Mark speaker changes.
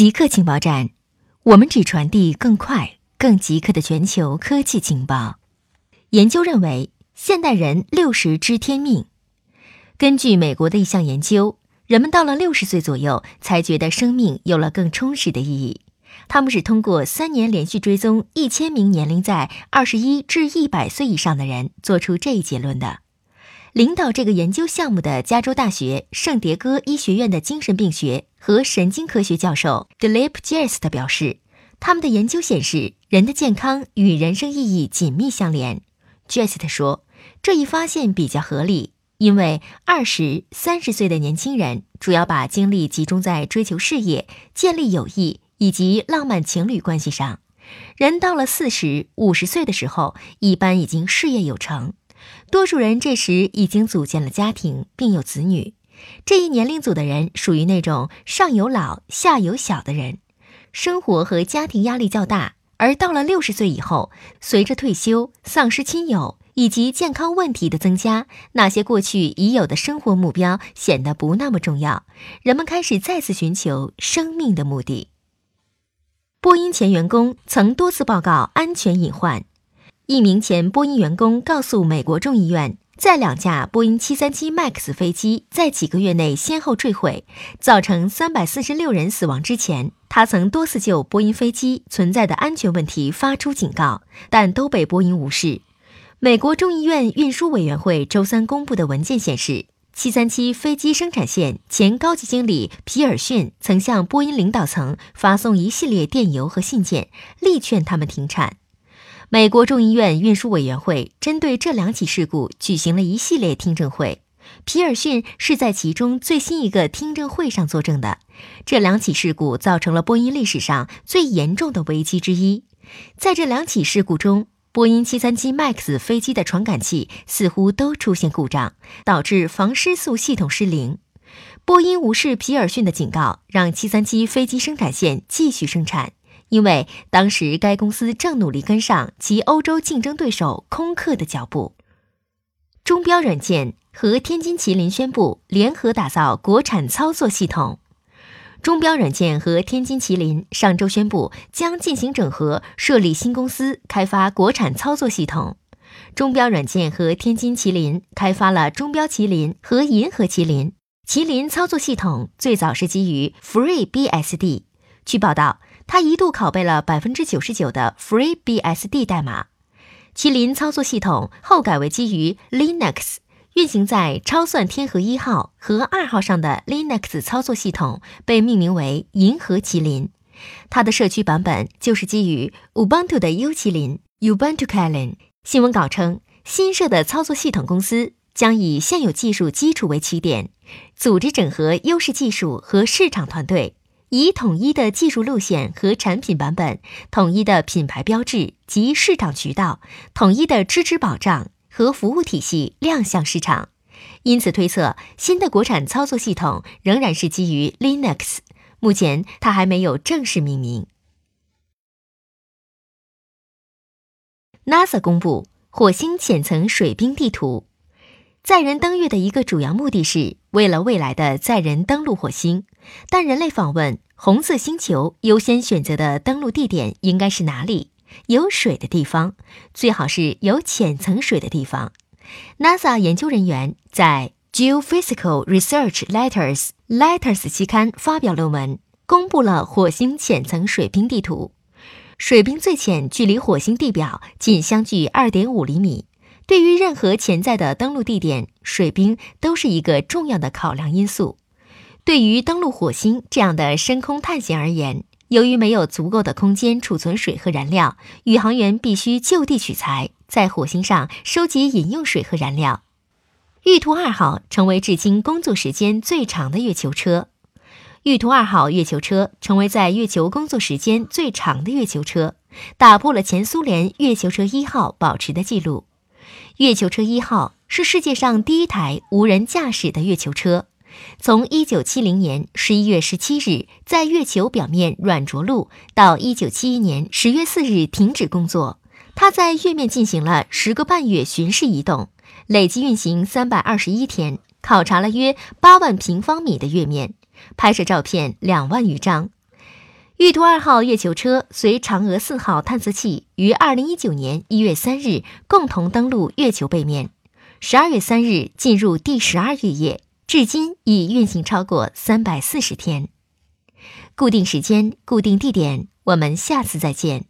Speaker 1: 极客情报站，我们只传递更快、更极客的全球科技情报。研究认为，现代人六十知天命。根据美国的一项研究，人们到了六十岁左右才觉得生命有了更充实的意义。他们是通过三年连续追踪一千名年龄在二十一至一百岁以上的人，做出这一结论的。领导这个研究项目的加州大学圣迭戈医学院的精神病学和神经科学教授 Dilip j e s t 表示，他们的研究显示，人的健康与人生意义紧密相连。j e s t 说，这一发现比较合理，因为二十三十岁的年轻人主要把精力集中在追求事业、建立友谊以及浪漫情侣关系上；人到了四十五十岁的时候，一般已经事业有成。多数人这时已经组建了家庭，并有子女。这一年龄组的人属于那种上有老下有小的人，生活和家庭压力较大。而到了六十岁以后，随着退休、丧失亲友以及健康问题的增加，那些过去已有的生活目标显得不那么重要。人们开始再次寻求生命的目的。波音前员工曾多次报告安全隐患。一名前波音员工告诉美国众议院，在两架波音737 MAX 飞机在几个月内先后坠毁，造成346人死亡之前，他曾多次就波音飞机存在的安全问题发出警告，但都被波音无视。美国众议院运输委员会周三公布的文件显示，737飞机生产线前高级经理皮尔逊曾向波音领导层发送一系列电邮和信件，力劝他们停产。美国众议院运输委员会针对这两起事故举行了一系列听证会，皮尔逊是在其中最新一个听证会上作证的。这两起事故造成了波音历史上最严重的危机之一。在这两起事故中，波音737 MAX 飞机的传感器似乎都出现故障，导致防失速系统失灵。波音无视皮尔逊的警告，让737飞机生产线继续生产。因为当时该公司正努力跟上其欧洲竞争对手空客的脚步。钟标软件和天津麒麟宣布联合打造国产操作系统。钟标软件和天津麒麟上周宣布将进行整合，设立新公司，开发国产操作系统。钟标软件和天津麒麟开发了钟标麒麟和银河麒麟。麒麟操作系统最早是基于 FreeBSD。据报道。他一度拷贝了百分之九十九的 FreeBSD 代码。麒麟操作系统后改为基于 Linux，运行在超算天河一号和二号上的 Linux 操作系统被命名为银河麒麟。它的社区版本就是基于 Ubuntu 的 U 麒麟 Ubuntu Kylin。新闻稿称，新设的操作系统公司将以现有技术基础为起点，组织整合优势技术和市场团队。以统一的技术路线和产品版本、统一的品牌标志及市场渠道、统一的支持保障和服务体系亮相市场。因此推测，新的国产操作系统仍然是基于 Linux。目前，它还没有正式命名。NASA 公布火星浅层水冰地图。载人登月的一个主要目的是为了未来的载人登陆火星，但人类访问红色星球优先选择的登陆地点应该是哪里？有水的地方，最好是有浅层水的地方。NASA 研究人员在 Geophysical Research Letters Letters 期刊发表论文，公布了火星浅层水冰地图。水冰最浅，距离火星地表仅相距二点五厘米。对于任何潜在的登陆地点，水冰都是一个重要的考量因素。对于登陆火星这样的深空探险而言，由于没有足够的空间储存水和燃料，宇航员必须就地取材，在火星上收集饮用水和燃料。玉兔二号成为至今工作时间最长的月球车。玉兔二号月球车成为在月球工作时间最长的月球车，打破了前苏联月球车一号保持的记录。月球车一号是世界上第一台无人驾驶的月球车，从1970年11月17日在月球表面软着陆到1971年10月4日停止工作，它在月面进行了十个半月巡视移动，累计运行321天，考察了约8万平方米的月面，拍摄照片2万余张。玉兔二号月球车随嫦娥四号探测器于二零一九年一月三日共同登陆月球背面，十二月三日进入第十二月夜，至今已运行超过三百四十天。固定时间，固定地点，我们下次再见。